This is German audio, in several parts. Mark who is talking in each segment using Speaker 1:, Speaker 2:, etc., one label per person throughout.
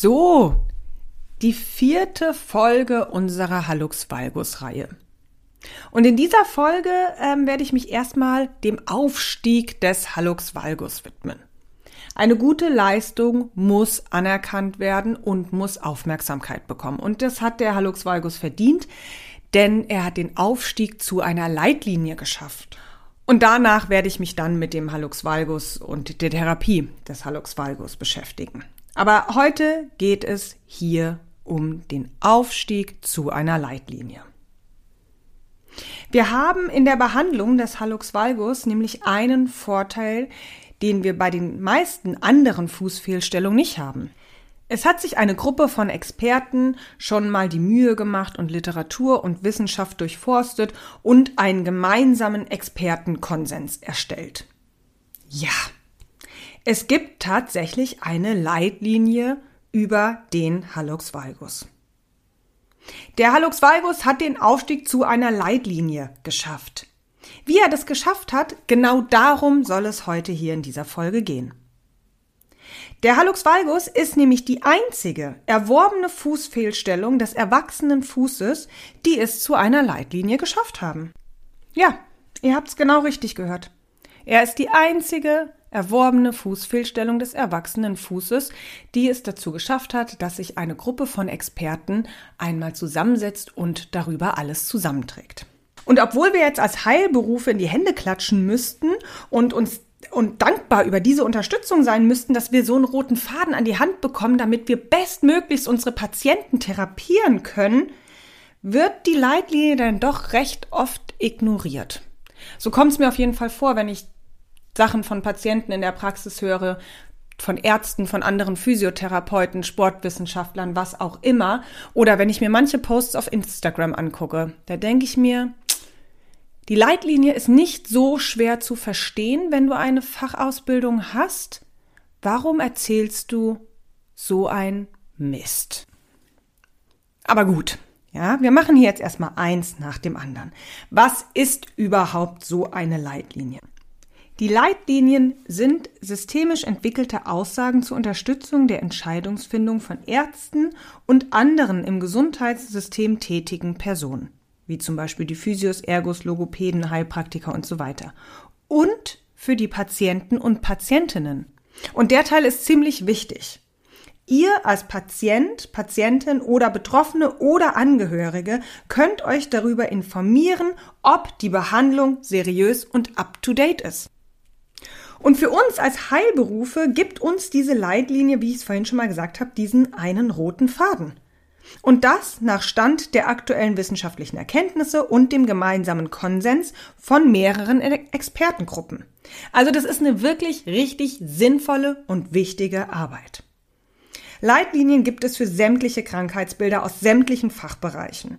Speaker 1: So, die vierte Folge unserer Hallux Valgus Reihe. Und in dieser Folge ähm, werde ich mich erstmal dem Aufstieg des Hallux Valgus widmen. Eine gute Leistung muss anerkannt werden und muss Aufmerksamkeit bekommen. Und das hat der Hallux Valgus verdient, denn er hat den Aufstieg zu einer Leitlinie geschafft. Und danach werde ich mich dann mit dem Hallux Valgus und der Therapie des Hallux Valgus beschäftigen. Aber heute geht es hier um den Aufstieg zu einer Leitlinie. Wir haben in der Behandlung des Hallux valgus nämlich einen Vorteil, den wir bei den meisten anderen Fußfehlstellungen nicht haben. Es hat sich eine Gruppe von Experten schon mal die Mühe gemacht und Literatur und Wissenschaft durchforstet und einen gemeinsamen Expertenkonsens erstellt. Ja, es gibt tatsächlich eine Leitlinie über den Hallux valgus. Der Hallux valgus hat den Aufstieg zu einer Leitlinie geschafft. Wie er das geschafft hat, genau darum soll es heute hier in dieser Folge gehen. Der Hallux valgus ist nämlich die einzige erworbene Fußfehlstellung des erwachsenen Fußes, die es zu einer Leitlinie geschafft haben. Ja, ihr habt's genau richtig gehört. Er ist die einzige erworbene Fußfehlstellung des erwachsenen Fußes, die es dazu geschafft hat, dass sich eine Gruppe von Experten einmal zusammensetzt und darüber alles zusammenträgt. Und obwohl wir jetzt als Heilberufe in die Hände klatschen müssten und uns und dankbar über diese Unterstützung sein müssten, dass wir so einen roten Faden an die Hand bekommen, damit wir bestmöglichst unsere Patienten therapieren können, wird die Leitlinie dann doch recht oft ignoriert. So kommt es mir auf jeden Fall vor, wenn ich Sachen von Patienten in der Praxis höre, von Ärzten, von anderen Physiotherapeuten, Sportwissenschaftlern, was auch immer. Oder wenn ich mir manche Posts auf Instagram angucke, da denke ich mir, die Leitlinie ist nicht so schwer zu verstehen, wenn du eine Fachausbildung hast. Warum erzählst du so ein Mist? Aber gut, ja, wir machen hier jetzt erstmal eins nach dem anderen. Was ist überhaupt so eine Leitlinie? Die Leitlinien sind systemisch entwickelte Aussagen zur Unterstützung der Entscheidungsfindung von Ärzten und anderen im Gesundheitssystem tätigen Personen, wie zum Beispiel die Physios, Ergos, Logopäden, Heilpraktiker und so weiter. Und für die Patienten und Patientinnen. Und der Teil ist ziemlich wichtig. Ihr als Patient, Patientin oder Betroffene oder Angehörige könnt euch darüber informieren, ob die Behandlung seriös und up-to-date ist. Und für uns als Heilberufe gibt uns diese Leitlinie, wie ich es vorhin schon mal gesagt habe, diesen einen roten Faden. Und das nach Stand der aktuellen wissenschaftlichen Erkenntnisse und dem gemeinsamen Konsens von mehreren Expertengruppen. Also das ist eine wirklich richtig sinnvolle und wichtige Arbeit. Leitlinien gibt es für sämtliche Krankheitsbilder aus sämtlichen Fachbereichen.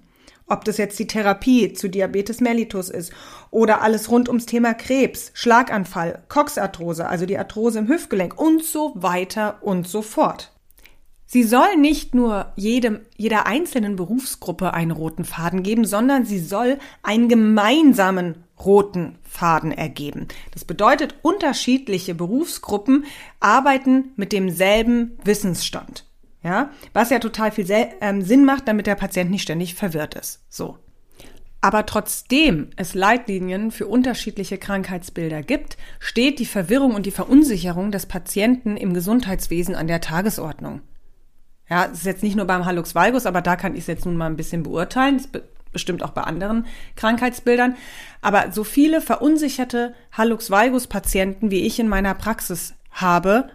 Speaker 1: Ob das jetzt die Therapie zu Diabetes mellitus ist oder alles rund ums Thema Krebs, Schlaganfall, Coxarthrose, also die Arthrose im Hüftgelenk und so weiter und so fort. Sie soll nicht nur jedem, jeder einzelnen Berufsgruppe einen roten Faden geben, sondern sie soll einen gemeinsamen roten Faden ergeben. Das bedeutet, unterschiedliche Berufsgruppen arbeiten mit demselben Wissensstand. Ja, was ja total viel ähm, Sinn macht, damit der Patient nicht ständig verwirrt ist. So. Aber trotzdem es Leitlinien für unterschiedliche Krankheitsbilder gibt, steht die Verwirrung und die Verunsicherung des Patienten im Gesundheitswesen an der Tagesordnung. Ja, es ist jetzt nicht nur beim Hallux valgus, aber da kann ich es jetzt nun mal ein bisschen beurteilen. Das be bestimmt auch bei anderen Krankheitsbildern. Aber so viele verunsicherte Hallux valgus Patienten, wie ich in meiner Praxis habe,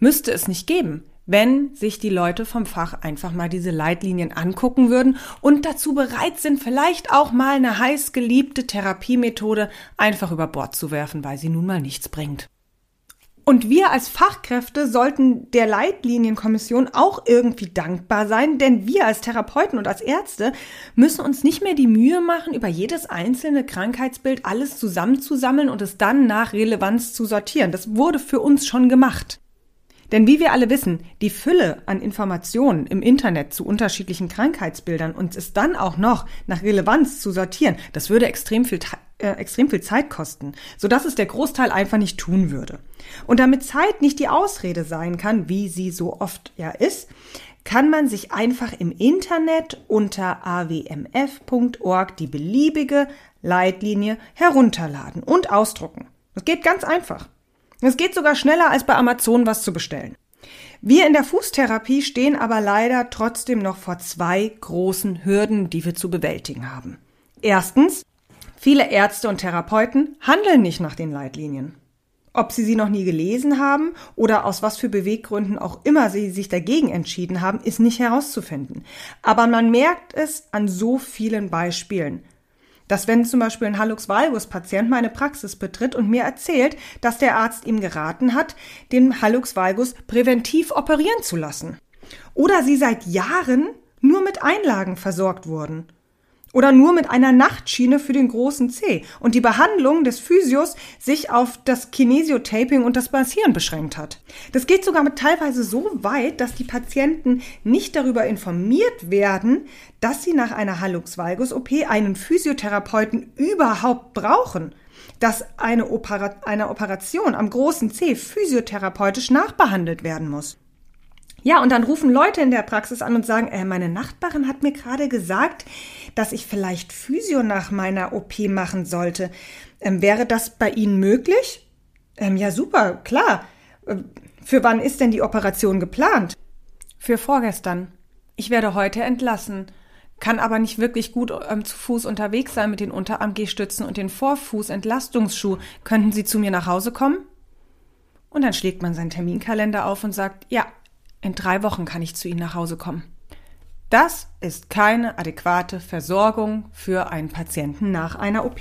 Speaker 1: müsste es nicht geben wenn sich die Leute vom Fach einfach mal diese Leitlinien angucken würden und dazu bereit sind, vielleicht auch mal eine heiß geliebte Therapiemethode einfach über Bord zu werfen, weil sie nun mal nichts bringt. Und wir als Fachkräfte sollten der Leitlinienkommission auch irgendwie dankbar sein, denn wir als Therapeuten und als Ärzte müssen uns nicht mehr die Mühe machen, über jedes einzelne Krankheitsbild alles zusammenzusammeln und es dann nach Relevanz zu sortieren. Das wurde für uns schon gemacht. Denn wie wir alle wissen, die Fülle an Informationen im Internet zu unterschiedlichen Krankheitsbildern und es dann auch noch nach Relevanz zu sortieren, das würde extrem viel äh, extrem viel Zeit kosten, sodass es der Großteil einfach nicht tun würde. Und damit Zeit nicht die Ausrede sein kann, wie sie so oft ja ist, kann man sich einfach im Internet unter awmf.org die beliebige Leitlinie herunterladen und ausdrucken. Das geht ganz einfach. Es geht sogar schneller als bei Amazon was zu bestellen. Wir in der Fußtherapie stehen aber leider trotzdem noch vor zwei großen Hürden, die wir zu bewältigen haben. Erstens, viele Ärzte und Therapeuten handeln nicht nach den Leitlinien. Ob sie sie noch nie gelesen haben oder aus was für Beweggründen auch immer sie sich dagegen entschieden haben, ist nicht herauszufinden. Aber man merkt es an so vielen Beispielen. Dass wenn zum Beispiel ein Hallux valgus Patient meine Praxis betritt und mir erzählt, dass der Arzt ihm geraten hat, den Hallux valgus präventiv operieren zu lassen. Oder sie seit Jahren nur mit Einlagen versorgt wurden oder nur mit einer Nachtschiene für den großen C und die Behandlung des Physios sich auf das Kinesiotaping und das Massieren beschränkt hat. Das geht sogar mit teilweise so weit, dass die Patienten nicht darüber informiert werden, dass sie nach einer Hallux valgus OP einen Physiotherapeuten überhaupt brauchen dass eine, Opera eine Operation am großen C physiotherapeutisch nachbehandelt werden muss. Ja, und dann rufen Leute in der Praxis an und sagen, äh, meine Nachbarin hat mir gerade gesagt, dass ich vielleicht Physio nach meiner OP machen sollte. Ähm, wäre das bei Ihnen möglich? Ähm, ja, super, klar. Äh, für wann ist denn die Operation geplant? Für vorgestern. Ich werde heute entlassen, kann aber nicht wirklich gut ähm, zu Fuß unterwegs sein mit den Unterarm-G-Stützen und den Vorfuß-Entlastungsschuh. Könnten Sie zu mir nach Hause kommen? Und dann schlägt man seinen Terminkalender auf und sagt, ja, in drei Wochen kann ich zu Ihnen nach Hause kommen. Das ist keine adäquate Versorgung für einen Patienten nach einer OP.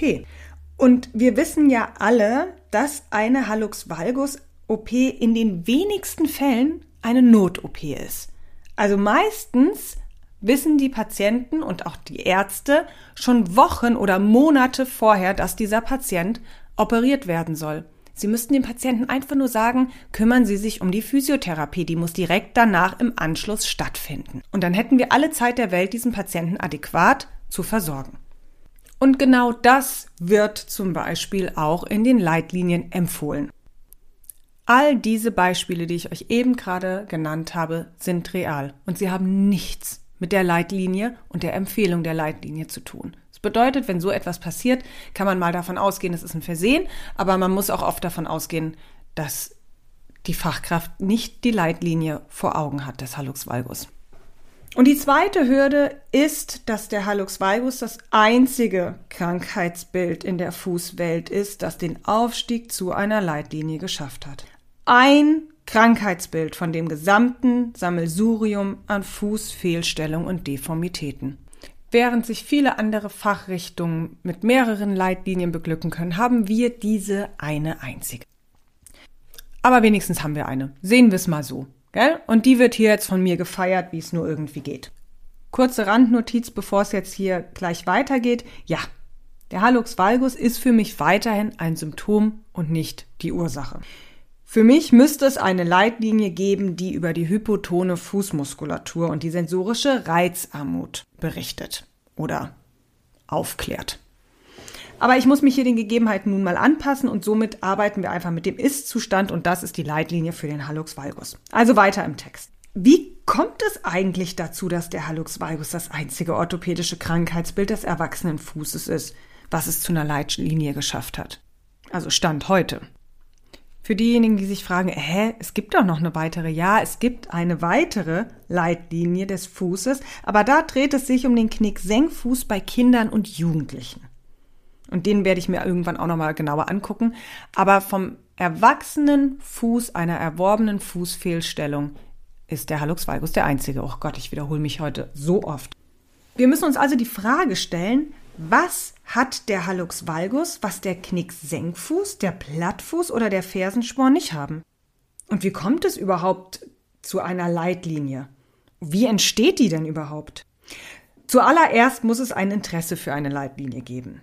Speaker 1: Und wir wissen ja alle, dass eine Hallux valgus OP in den wenigsten Fällen eine Not-OP ist. Also meistens wissen die Patienten und auch die Ärzte schon Wochen oder Monate vorher, dass dieser Patient operiert werden soll. Sie müssten dem Patienten einfach nur sagen, kümmern Sie sich um die Physiotherapie, die muss direkt danach im Anschluss stattfinden. Und dann hätten wir alle Zeit der Welt, diesen Patienten adäquat zu versorgen. Und genau das wird zum Beispiel auch in den Leitlinien empfohlen. All diese Beispiele, die ich euch eben gerade genannt habe, sind real und sie haben nichts mit der Leitlinie und der Empfehlung der Leitlinie zu tun bedeutet, wenn so etwas passiert, kann man mal davon ausgehen, es ist ein Versehen, aber man muss auch oft davon ausgehen, dass die Fachkraft nicht die Leitlinie vor Augen hat des Hallux valgus. Und die zweite Hürde ist, dass der Hallux valgus das einzige Krankheitsbild in der Fußwelt ist, das den Aufstieg zu einer Leitlinie geschafft hat. Ein Krankheitsbild von dem gesamten Sammelsurium an Fußfehlstellung und Deformitäten. Während sich viele andere Fachrichtungen mit mehreren Leitlinien beglücken können, haben wir diese eine einzige. Aber wenigstens haben wir eine. Sehen wir es mal so. Gell? Und die wird hier jetzt von mir gefeiert, wie es nur irgendwie geht. Kurze Randnotiz, bevor es jetzt hier gleich weitergeht. Ja, der Hallux valgus ist für mich weiterhin ein Symptom und nicht die Ursache. Für mich müsste es eine Leitlinie geben, die über die hypotone Fußmuskulatur und die sensorische Reizarmut berichtet oder aufklärt. Aber ich muss mich hier den Gegebenheiten nun mal anpassen und somit arbeiten wir einfach mit dem Ist-Zustand und das ist die Leitlinie für den Hallux valgus. Also weiter im Text. Wie kommt es eigentlich dazu, dass der Hallux valgus das einzige orthopädische Krankheitsbild des erwachsenen Fußes ist, was es zu einer Leitlinie geschafft hat? Also Stand heute. Für diejenigen, die sich fragen, hä, es gibt doch noch eine weitere. Ja, es gibt eine weitere Leitlinie des Fußes, aber da dreht es sich um den Knick-Senkfuß bei Kindern und Jugendlichen. Und den werde ich mir irgendwann auch nochmal genauer angucken. Aber vom erwachsenen Fuß einer erworbenen Fußfehlstellung ist der Hallux valgus der einzige. Oh Gott, ich wiederhole mich heute so oft. Wir müssen uns also die Frage stellen, was hat der Hallux valgus, was der Knicksenkfuß, der Plattfuß oder der Fersensporn nicht haben? Und wie kommt es überhaupt zu einer Leitlinie? Wie entsteht die denn überhaupt? Zuallererst muss es ein Interesse für eine Leitlinie geben.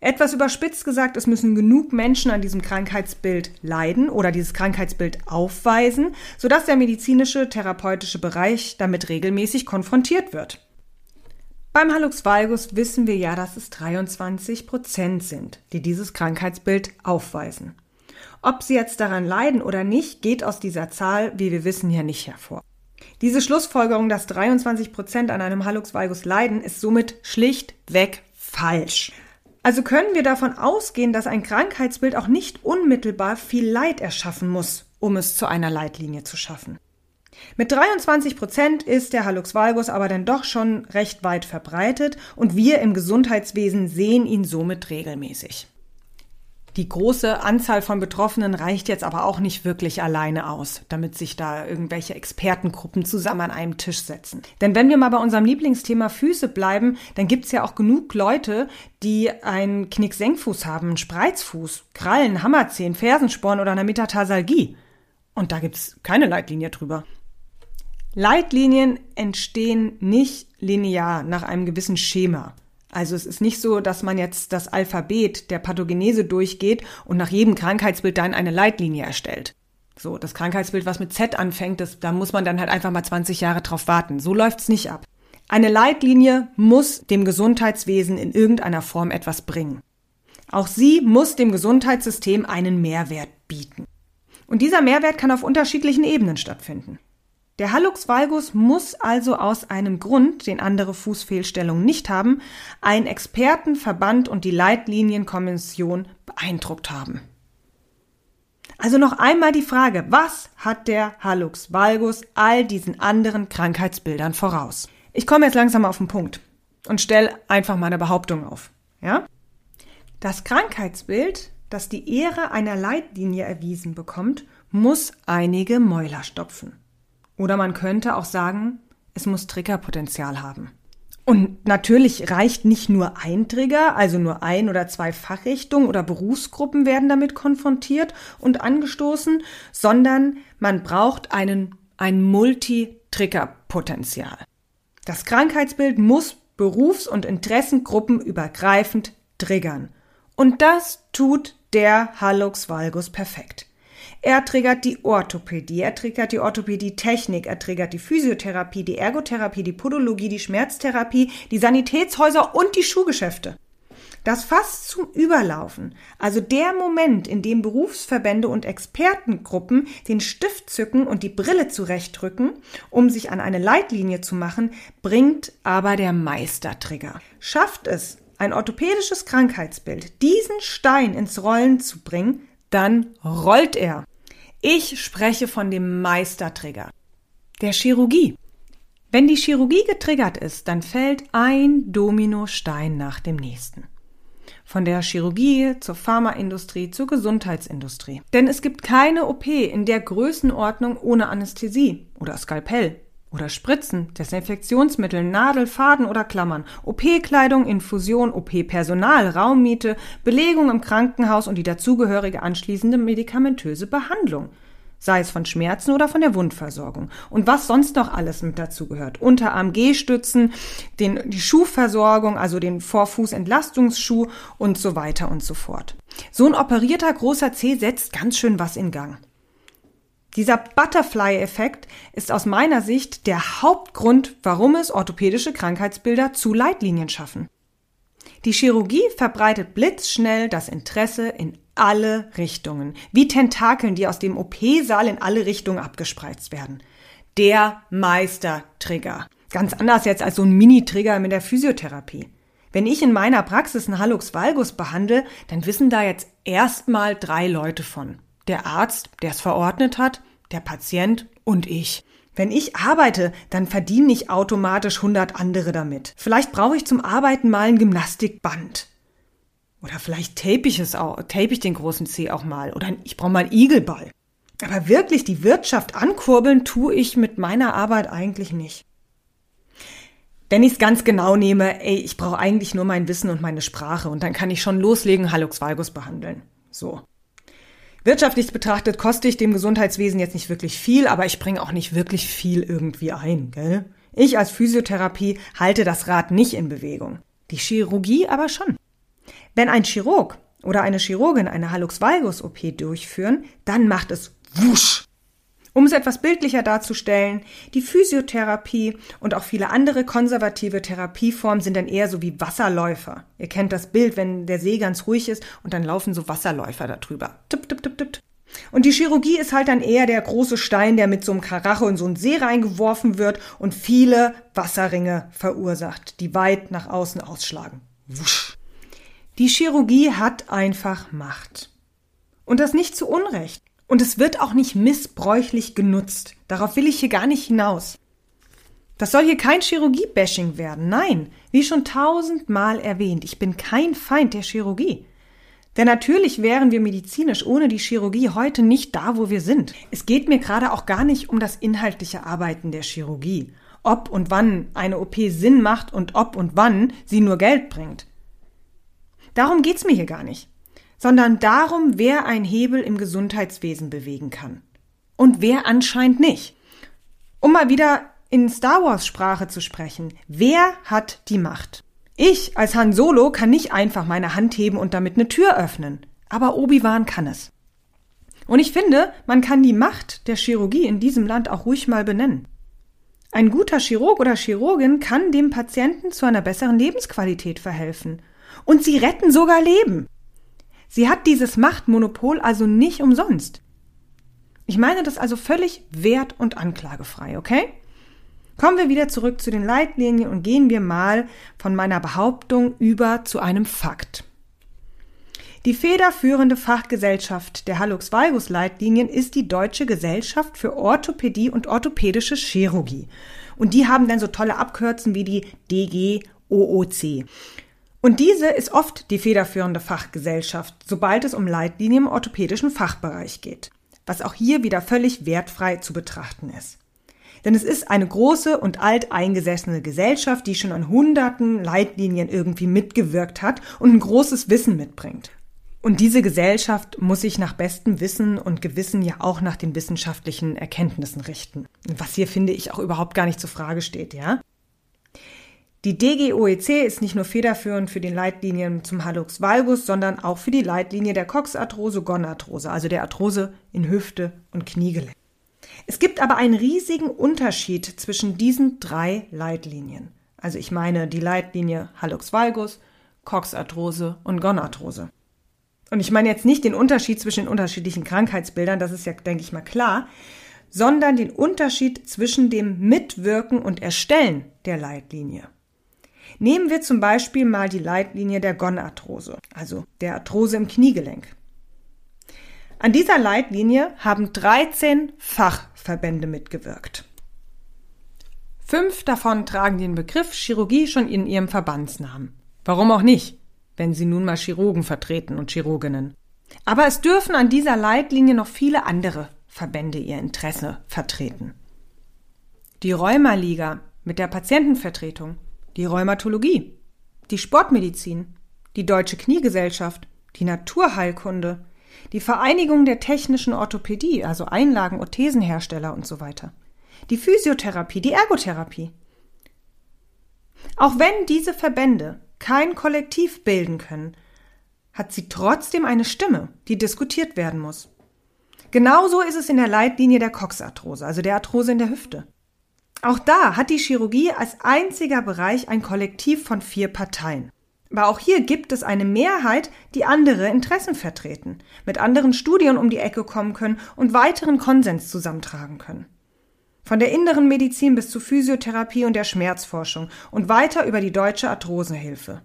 Speaker 1: Etwas überspitzt gesagt, es müssen genug Menschen an diesem Krankheitsbild leiden oder dieses Krankheitsbild aufweisen, sodass der medizinische, therapeutische Bereich damit regelmäßig konfrontiert wird. Beim Hallux valgus wissen wir ja, dass es 23 Prozent sind, die dieses Krankheitsbild aufweisen. Ob sie jetzt daran leiden oder nicht, geht aus dieser Zahl, wie wir wissen, ja nicht hervor. Diese Schlussfolgerung, dass 23 Prozent an einem Hallux valgus leiden, ist somit schlichtweg falsch. Also können wir davon ausgehen, dass ein Krankheitsbild auch nicht unmittelbar viel Leid erschaffen muss, um es zu einer Leitlinie zu schaffen. Mit 23 Prozent ist der Hallux valgus aber dann doch schon recht weit verbreitet und wir im Gesundheitswesen sehen ihn somit regelmäßig. Die große Anzahl von Betroffenen reicht jetzt aber auch nicht wirklich alleine aus, damit sich da irgendwelche Expertengruppen zusammen an einem Tisch setzen. Denn wenn wir mal bei unserem Lieblingsthema Füße bleiben, dann gibt's ja auch genug Leute, die einen Knicksenkfuß haben, einen Spreizfuß, Krallen, Hammerzehen, Fersensporn oder eine Metatarsalgie. Und da gibt's keine Leitlinie drüber. Leitlinien entstehen nicht linear nach einem gewissen Schema. Also es ist nicht so, dass man jetzt das Alphabet der Pathogenese durchgeht und nach jedem Krankheitsbild dann eine Leitlinie erstellt. So, das Krankheitsbild, was mit Z anfängt, das, da muss man dann halt einfach mal 20 Jahre drauf warten. So läuft's nicht ab. Eine Leitlinie muss dem Gesundheitswesen in irgendeiner Form etwas bringen. Auch sie muss dem Gesundheitssystem einen Mehrwert bieten. Und dieser Mehrwert kann auf unterschiedlichen Ebenen stattfinden. Der Hallux valgus muss also aus einem Grund, den andere Fußfehlstellungen nicht haben, einen Expertenverband und die Leitlinienkommission beeindruckt haben. Also noch einmal die Frage, was hat der Hallux valgus all diesen anderen Krankheitsbildern voraus? Ich komme jetzt langsam auf den Punkt und stelle einfach mal eine Behauptung auf. Ja? Das Krankheitsbild, das die Ehre einer Leitlinie erwiesen bekommt, muss einige Mäuler stopfen. Oder man könnte auch sagen, es muss Triggerpotenzial haben. Und natürlich reicht nicht nur ein Trigger, also nur ein oder zwei Fachrichtungen oder Berufsgruppen werden damit konfrontiert und angestoßen, sondern man braucht einen, ein Multi-Trigger-Potenzial. Das Krankheitsbild muss Berufs- und Interessengruppen übergreifend triggern. Und das tut der Hallux valgus perfekt. Er triggert die Orthopädie, er triggert die Orthopädie-Technik, er triggert die Physiotherapie, die Ergotherapie, die Podologie, die Schmerztherapie, die Sanitätshäuser und die Schuhgeschäfte. Das Fass zum Überlaufen, also der Moment, in dem Berufsverbände und Expertengruppen den Stift zücken und die Brille zurechtrücken, um sich an eine Leitlinie zu machen, bringt aber der Meistertrigger. Schafft es, ein orthopädisches Krankheitsbild, diesen Stein ins Rollen zu bringen, dann rollt er. Ich spreche von dem Meistertrigger, der Chirurgie. Wenn die Chirurgie getriggert ist, dann fällt ein Dominostein nach dem nächsten. Von der Chirurgie zur Pharmaindustrie zur Gesundheitsindustrie. Denn es gibt keine OP in der Größenordnung ohne Anästhesie oder Skalpell oder Spritzen, Desinfektionsmittel, Nadel, Faden oder Klammern, OP-Kleidung, Infusion, OP-Personal, Raummiete, Belegung im Krankenhaus und die dazugehörige anschließende medikamentöse Behandlung. Sei es von Schmerzen oder von der Wundversorgung. Und was sonst noch alles mit dazugehört. Unterarm G-Stützen, die Schuhversorgung, also den Vorfußentlastungsschuh und so weiter und so fort. So ein operierter großer C setzt ganz schön was in Gang. Dieser Butterfly-Effekt ist aus meiner Sicht der Hauptgrund, warum es orthopädische Krankheitsbilder zu Leitlinien schaffen. Die Chirurgie verbreitet blitzschnell das Interesse in alle Richtungen, wie Tentakeln, die aus dem OP-Saal in alle Richtungen abgespreizt werden. Der Meistertrigger. Ganz anders jetzt als so ein Mini-Trigger mit der Physiotherapie. Wenn ich in meiner Praxis einen Hallux valgus behandle, dann wissen da jetzt erstmal drei Leute von der Arzt, der es verordnet hat, der Patient und ich. Wenn ich arbeite, dann verdiene ich automatisch 100 andere damit. Vielleicht brauche ich zum Arbeiten mal ein Gymnastikband. Oder vielleicht tape ich es auch, tape ich den großen C auch mal. Oder ich brauche mal einen Igelball. Aber wirklich die Wirtschaft ankurbeln tue ich mit meiner Arbeit eigentlich nicht. Wenn ich es ganz genau nehme, ey, ich brauche eigentlich nur mein Wissen und meine Sprache und dann kann ich schon loslegen, Hallux valgus behandeln. So. Wirtschaftlich betrachtet koste ich dem Gesundheitswesen jetzt nicht wirklich viel, aber ich bringe auch nicht wirklich viel irgendwie ein, gell? Ich als Physiotherapie halte das Rad nicht in Bewegung. Die Chirurgie aber schon. Wenn ein Chirurg oder eine Chirurgin eine Hallux valgus OP durchführen, dann macht es wusch. Um es etwas bildlicher darzustellen, die Physiotherapie und auch viele andere konservative Therapieformen sind dann eher so wie Wasserläufer. Ihr kennt das Bild, wenn der See ganz ruhig ist und dann laufen so Wasserläufer darüber. Tipp, tipp, tipp, tipp. Und die Chirurgie ist halt dann eher der große Stein, der mit so einem Karacho in so einen See reingeworfen wird und viele Wasserringe verursacht, die weit nach außen ausschlagen. Wusch. Die Chirurgie hat einfach Macht. Und das nicht zu Unrecht. Und es wird auch nicht missbräuchlich genutzt. Darauf will ich hier gar nicht hinaus. Das soll hier kein Chirurgie-Bashing werden. Nein, wie schon tausendmal erwähnt, ich bin kein Feind der Chirurgie. Denn natürlich wären wir medizinisch ohne die Chirurgie heute nicht da, wo wir sind. Es geht mir gerade auch gar nicht um das inhaltliche Arbeiten der Chirurgie. Ob und wann eine OP Sinn macht und ob und wann sie nur Geld bringt. Darum geht's mir hier gar nicht sondern darum, wer ein Hebel im Gesundheitswesen bewegen kann. Und wer anscheinend nicht. Um mal wieder in Star Wars Sprache zu sprechen, wer hat die Macht? Ich als Han Solo kann nicht einfach meine Hand heben und damit eine Tür öffnen, aber Obi-Wan kann es. Und ich finde, man kann die Macht der Chirurgie in diesem Land auch ruhig mal benennen. Ein guter Chirurg oder Chirurgin kann dem Patienten zu einer besseren Lebensqualität verhelfen. Und sie retten sogar Leben. Sie hat dieses Machtmonopol also nicht umsonst. Ich meine das also völlig wert- und anklagefrei, okay? Kommen wir wieder zurück zu den Leitlinien und gehen wir mal von meiner Behauptung über zu einem Fakt. Die federführende Fachgesellschaft der Hallux-Valgus-Leitlinien ist die Deutsche Gesellschaft für Orthopädie und orthopädische Chirurgie. Und die haben dann so tolle Abkürzen wie die DGOOC. Und diese ist oft die federführende Fachgesellschaft, sobald es um Leitlinien im orthopädischen Fachbereich geht, was auch hier wieder völlig wertfrei zu betrachten ist. Denn es ist eine große und alteingesessene Gesellschaft, die schon an hunderten Leitlinien irgendwie mitgewirkt hat und ein großes Wissen mitbringt. Und diese Gesellschaft muss sich nach bestem Wissen und Gewissen ja auch nach den wissenschaftlichen Erkenntnissen richten. Was hier finde ich auch überhaupt gar nicht zur Frage steht, ja? Die DGOEC ist nicht nur federführend für die Leitlinien zum Hallux valgus, sondern auch für die Leitlinie der Coxarthrose-Gonarthrose, also der Arthrose in Hüfte und Kniegelenk. Es gibt aber einen riesigen Unterschied zwischen diesen drei Leitlinien. Also ich meine die Leitlinie Hallux valgus, Coxarthrose und Gonarthrose. Und ich meine jetzt nicht den Unterschied zwischen den unterschiedlichen Krankheitsbildern, das ist ja, denke ich mal, klar, sondern den Unterschied zwischen dem Mitwirken und Erstellen der Leitlinie. Nehmen wir zum Beispiel mal die Leitlinie der Gonarthrose, also der Arthrose im Kniegelenk. An dieser Leitlinie haben 13 Fachverbände mitgewirkt. Fünf davon tragen den Begriff Chirurgie schon in ihrem Verbandsnamen. Warum auch nicht, wenn sie nun mal Chirurgen vertreten und Chirurginnen. Aber es dürfen an dieser Leitlinie noch viele andere Verbände ihr Interesse vertreten. Die Rheumaliga mit der Patientenvertretung, die Rheumatologie, die Sportmedizin, die Deutsche Kniegesellschaft, die Naturheilkunde, die Vereinigung der technischen Orthopädie, also Einlagen- und Thesenhersteller und so weiter, die Physiotherapie, die Ergotherapie. Auch wenn diese Verbände kein Kollektiv bilden können, hat sie trotzdem eine Stimme, die diskutiert werden muss. Genauso ist es in der Leitlinie der Coxarthrose, also der Arthrose in der Hüfte. Auch da hat die Chirurgie als einziger Bereich ein Kollektiv von vier Parteien. Aber auch hier gibt es eine Mehrheit, die andere Interessen vertreten, mit anderen Studien um die Ecke kommen können und weiteren Konsens zusammentragen können. Von der inneren Medizin bis zur Physiotherapie und der Schmerzforschung und weiter über die deutsche Arthrosehilfe.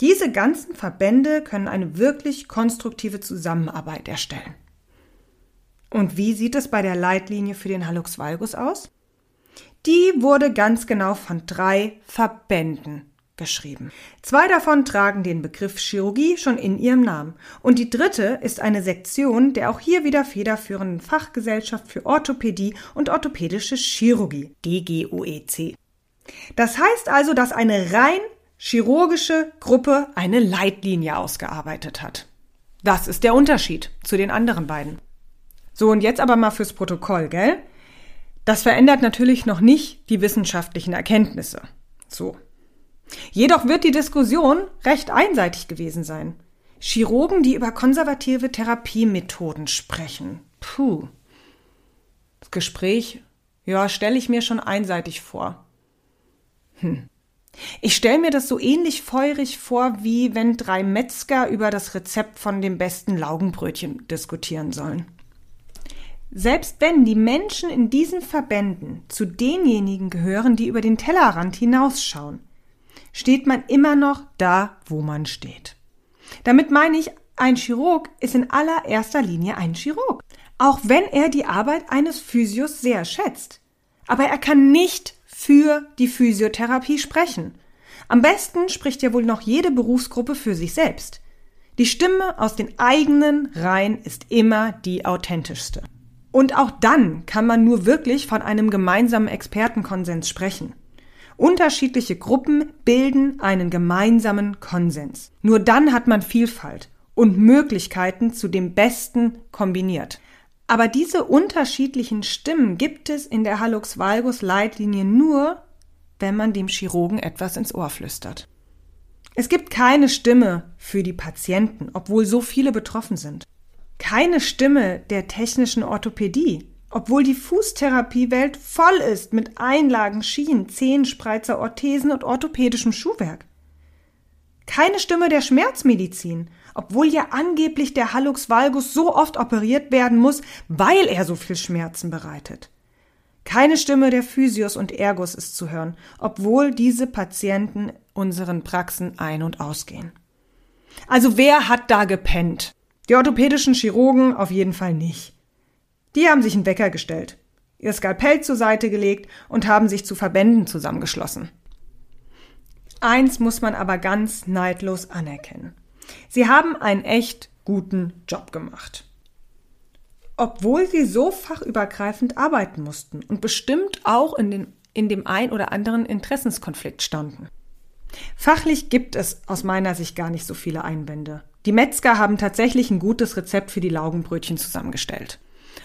Speaker 1: Diese ganzen Verbände können eine wirklich konstruktive Zusammenarbeit erstellen. Und wie sieht es bei der Leitlinie für den Hallux valgus aus? Die wurde ganz genau von drei Verbänden geschrieben. Zwei davon tragen den Begriff Chirurgie schon in ihrem Namen und die dritte ist eine Sektion der auch hier wieder federführenden Fachgesellschaft für Orthopädie und orthopädische Chirurgie, DGOEC. Das heißt also, dass eine rein chirurgische Gruppe eine Leitlinie ausgearbeitet hat. Das ist der Unterschied zu den anderen beiden. So, und jetzt aber mal fürs Protokoll, gell? Das verändert natürlich noch nicht die wissenschaftlichen Erkenntnisse. So. Jedoch wird die Diskussion recht einseitig gewesen sein. Chirurgen, die über konservative Therapiemethoden sprechen. Puh. Das Gespräch, ja, stelle ich mir schon einseitig vor. Hm. Ich stelle mir das so ähnlich feurig vor, wie wenn drei Metzger über das Rezept von dem besten Laugenbrötchen diskutieren sollen. Selbst wenn die Menschen in diesen Verbänden zu denjenigen gehören, die über den Tellerrand hinausschauen, steht man immer noch da, wo man steht. Damit meine ich, ein Chirurg ist in allererster Linie ein Chirurg, auch wenn er die Arbeit eines Physios sehr schätzt. Aber er kann nicht für die Physiotherapie sprechen. Am besten spricht ja wohl noch jede Berufsgruppe für sich selbst. Die Stimme aus den eigenen Reihen ist immer die authentischste. Und auch dann kann man nur wirklich von einem gemeinsamen Expertenkonsens sprechen. Unterschiedliche Gruppen bilden einen gemeinsamen Konsens. Nur dann hat man Vielfalt und Möglichkeiten zu dem Besten kombiniert. Aber diese unterschiedlichen Stimmen gibt es in der Hallux Valgus Leitlinie nur, wenn man dem Chirurgen etwas ins Ohr flüstert. Es gibt keine Stimme für die Patienten, obwohl so viele betroffen sind. Keine Stimme der technischen Orthopädie, obwohl die Fußtherapiewelt voll ist mit Einlagen, Schienen, Zehenspreizer, Orthesen und orthopädischem Schuhwerk. Keine Stimme der Schmerzmedizin, obwohl ja angeblich der Hallux valgus so oft operiert werden muss, weil er so viel Schmerzen bereitet. Keine Stimme der Physios und Ergos ist zu hören, obwohl diese Patienten unseren Praxen ein- und ausgehen. Also wer hat da gepennt? Die orthopädischen Chirurgen auf jeden Fall nicht. Die haben sich einen Wecker gestellt, ihr Skalpell zur Seite gelegt und haben sich zu Verbänden zusammengeschlossen. Eins muss man aber ganz neidlos anerkennen. Sie haben einen echt guten Job gemacht. Obwohl sie so fachübergreifend arbeiten mussten und bestimmt auch in, den, in dem ein oder anderen Interessenskonflikt standen. Fachlich gibt es aus meiner Sicht gar nicht so viele Einwände. Die Metzger haben tatsächlich ein gutes Rezept für die Laugenbrötchen zusammengestellt.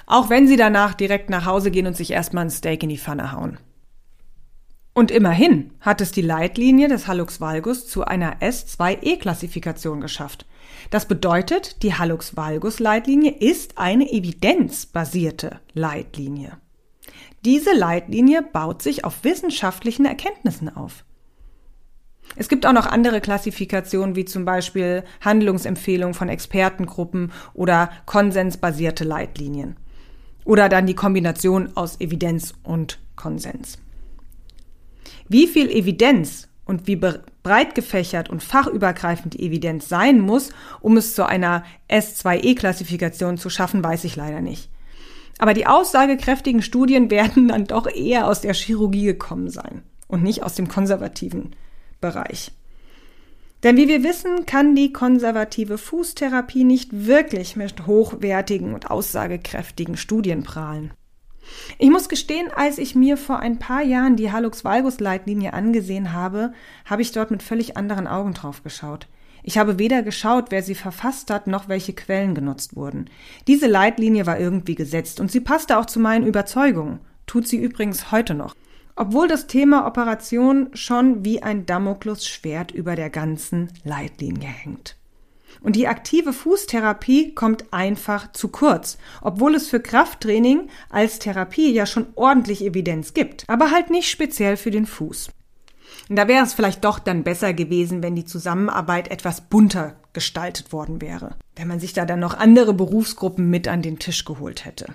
Speaker 1: Auch wenn sie danach direkt nach Hause gehen und sich erstmal ein Steak in die Pfanne hauen. Und immerhin hat es die Leitlinie des Hallux valgus zu einer S2E-Klassifikation geschafft. Das bedeutet, die Hallux valgus Leitlinie ist eine evidenzbasierte Leitlinie. Diese Leitlinie baut sich auf wissenschaftlichen Erkenntnissen auf. Es gibt auch noch andere Klassifikationen, wie zum Beispiel Handlungsempfehlungen von Expertengruppen oder konsensbasierte Leitlinien. Oder dann die Kombination aus Evidenz und Konsens. Wie viel Evidenz und wie breit gefächert und fachübergreifend die Evidenz sein muss, um es zu einer S2E-Klassifikation zu schaffen, weiß ich leider nicht. Aber die aussagekräftigen Studien werden dann doch eher aus der Chirurgie gekommen sein und nicht aus dem konservativen Bereich. Denn wie wir wissen, kann die konservative Fußtherapie nicht wirklich mit hochwertigen und aussagekräftigen Studien prahlen. Ich muss gestehen, als ich mir vor ein paar Jahren die Hallux Valgus Leitlinie angesehen habe, habe ich dort mit völlig anderen Augen drauf geschaut. Ich habe weder geschaut, wer sie verfasst hat, noch welche Quellen genutzt wurden. Diese Leitlinie war irgendwie gesetzt und sie passte auch zu meinen Überzeugungen. Tut sie übrigens heute noch. Obwohl das Thema Operation schon wie ein Damoklesschwert über der ganzen Leitlinie hängt. Und die aktive Fußtherapie kommt einfach zu kurz, obwohl es für Krafttraining als Therapie ja schon ordentlich Evidenz gibt, aber halt nicht speziell für den Fuß. Und da wäre es vielleicht doch dann besser gewesen, wenn die Zusammenarbeit etwas bunter gestaltet worden wäre, wenn man sich da dann noch andere Berufsgruppen mit an den Tisch geholt hätte.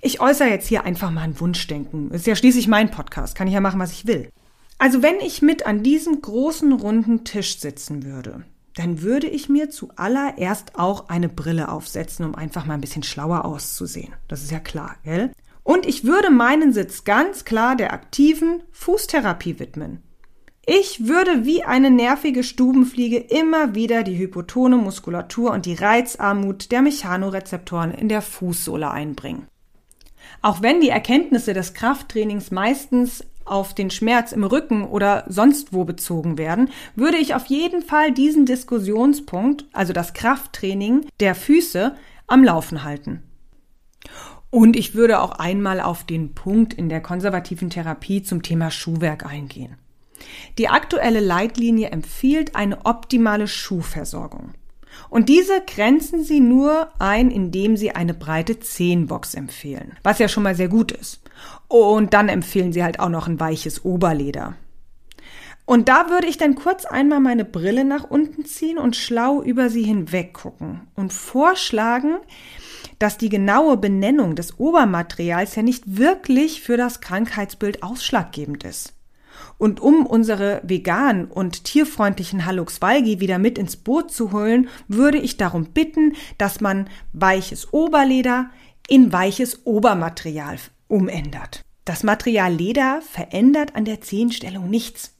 Speaker 1: Ich äußere jetzt hier einfach mal ein Wunschdenken. Ist ja schließlich mein Podcast, kann ich ja machen, was ich will. Also wenn ich mit an diesem großen runden Tisch sitzen würde, dann würde ich mir zuallererst auch eine Brille aufsetzen, um einfach mal ein bisschen schlauer auszusehen. Das ist ja klar, gell? Und ich würde meinen Sitz ganz klar der aktiven Fußtherapie widmen. Ich würde wie eine nervige Stubenfliege immer wieder die hypotone Muskulatur und die Reizarmut der Mechanorezeptoren in der Fußsohle einbringen. Auch wenn die Erkenntnisse des Krafttrainings meistens auf den Schmerz im Rücken oder sonst wo bezogen werden, würde ich auf jeden Fall diesen Diskussionspunkt, also das Krafttraining der Füße, am Laufen halten. Und ich würde auch einmal auf den Punkt in der konservativen Therapie zum Thema Schuhwerk eingehen. Die aktuelle Leitlinie empfiehlt eine optimale Schuhversorgung. Und diese grenzen sie nur ein, indem sie eine breite Zehenbox empfehlen, was ja schon mal sehr gut ist. Und dann empfehlen sie halt auch noch ein weiches Oberleder. Und da würde ich dann kurz einmal meine Brille nach unten ziehen und schlau über sie hinweg gucken und vorschlagen, dass die genaue Benennung des Obermaterials ja nicht wirklich für das Krankheitsbild ausschlaggebend ist. Und um unsere veganen und tierfreundlichen Hallux valgi wieder mit ins Boot zu holen, würde ich darum bitten, dass man weiches Oberleder in weiches Obermaterial umändert. Das Material Leder verändert an der Zehenstellung nichts.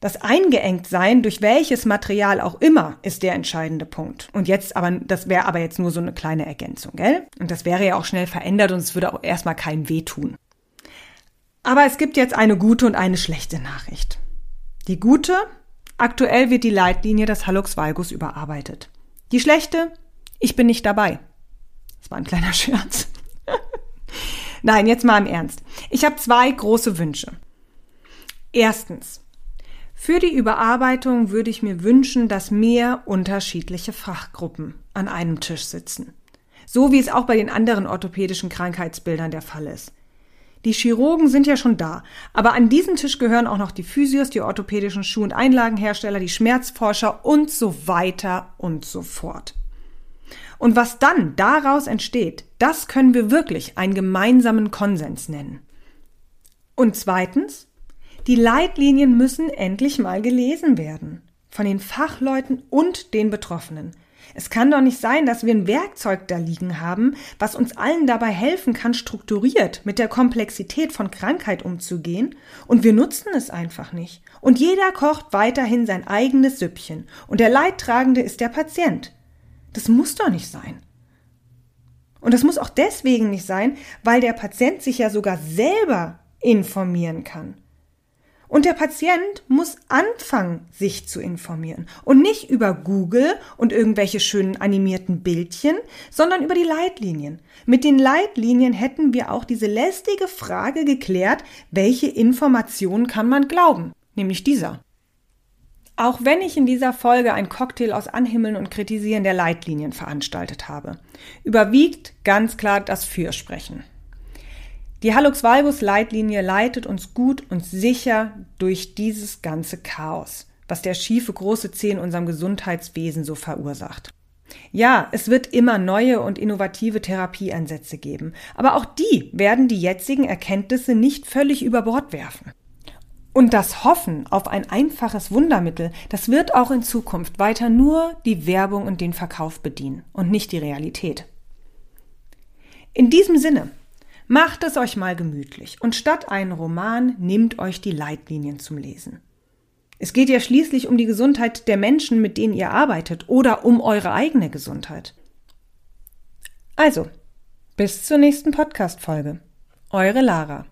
Speaker 1: Das Eingeengtsein durch welches Material auch immer ist der entscheidende Punkt. Und jetzt aber, das wäre aber jetzt nur so eine kleine Ergänzung, gell? Und das wäre ja auch schnell verändert und es würde auch erstmal keinem wehtun. Aber es gibt jetzt eine gute und eine schlechte Nachricht. Die gute, aktuell wird die Leitlinie des Hallux Valgus überarbeitet. Die schlechte, ich bin nicht dabei. Das war ein kleiner Scherz. Nein, jetzt mal im Ernst. Ich habe zwei große Wünsche. Erstens, für die Überarbeitung würde ich mir wünschen, dass mehr unterschiedliche Fachgruppen an einem Tisch sitzen. So wie es auch bei den anderen orthopädischen Krankheitsbildern der Fall ist. Die Chirurgen sind ja schon da, aber an diesen Tisch gehören auch noch die Physios, die orthopädischen Schuh- und Einlagenhersteller, die Schmerzforscher und so weiter und so fort. Und was dann daraus entsteht, das können wir wirklich einen gemeinsamen Konsens nennen. Und zweitens, die Leitlinien müssen endlich mal gelesen werden. Von den Fachleuten und den Betroffenen. Es kann doch nicht sein, dass wir ein Werkzeug da liegen haben, was uns allen dabei helfen kann, strukturiert mit der Komplexität von Krankheit umzugehen, und wir nutzen es einfach nicht. Und jeder kocht weiterhin sein eigenes Süppchen, und der Leidtragende ist der Patient. Das muss doch nicht sein. Und das muss auch deswegen nicht sein, weil der Patient sich ja sogar selber informieren kann. Und der Patient muss anfangen, sich zu informieren. Und nicht über Google und irgendwelche schönen animierten Bildchen, sondern über die Leitlinien. Mit den Leitlinien hätten wir auch diese lästige Frage geklärt, welche Informationen kann man glauben? Nämlich dieser. Auch wenn ich in dieser Folge ein Cocktail aus Anhimmeln und Kritisieren der Leitlinien veranstaltet habe, überwiegt ganz klar das Fürsprechen. Die Hallux Valgus Leitlinie leitet uns gut und sicher durch dieses ganze Chaos, was der schiefe große Zeh in unserem Gesundheitswesen so verursacht. Ja, es wird immer neue und innovative Therapieansätze geben, aber auch die werden die jetzigen Erkenntnisse nicht völlig über Bord werfen. Und das Hoffen auf ein einfaches Wundermittel, das wird auch in Zukunft weiter nur die Werbung und den Verkauf bedienen und nicht die Realität. In diesem Sinne Macht es euch mal gemütlich und statt einen Roman nehmt euch die Leitlinien zum Lesen. Es geht ja schließlich um die Gesundheit der Menschen, mit denen ihr arbeitet oder um eure eigene Gesundheit. Also, bis zur nächsten Podcast-Folge. Eure Lara.